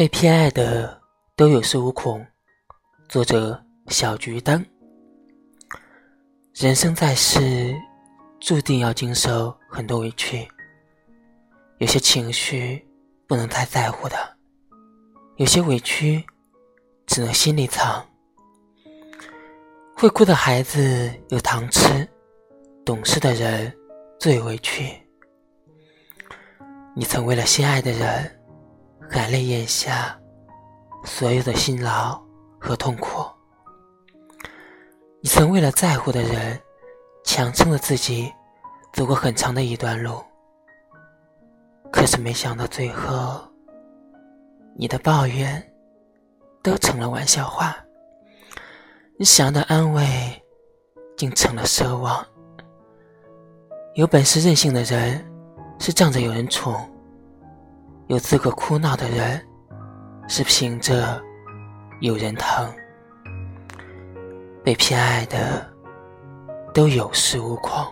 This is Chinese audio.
被偏爱的都有恃无恐。作者：小桔灯。人生在世，注定要经受很多委屈。有些情绪不能太在乎的，有些委屈只能心里藏。会哭的孩子有糖吃，懂事的人最委屈。你曾为了心爱的人，含泪咽下所有的辛劳和痛苦。你曾为了在乎的人，强撑着自己走过很长的一段路。可是没想到最后，你的抱怨都成了玩笑话，你想要的安慰竟成了奢望。有本事任性的人。是仗着有人宠，有资格哭闹的人，是凭着有人疼。被偏爱的都有恃无恐。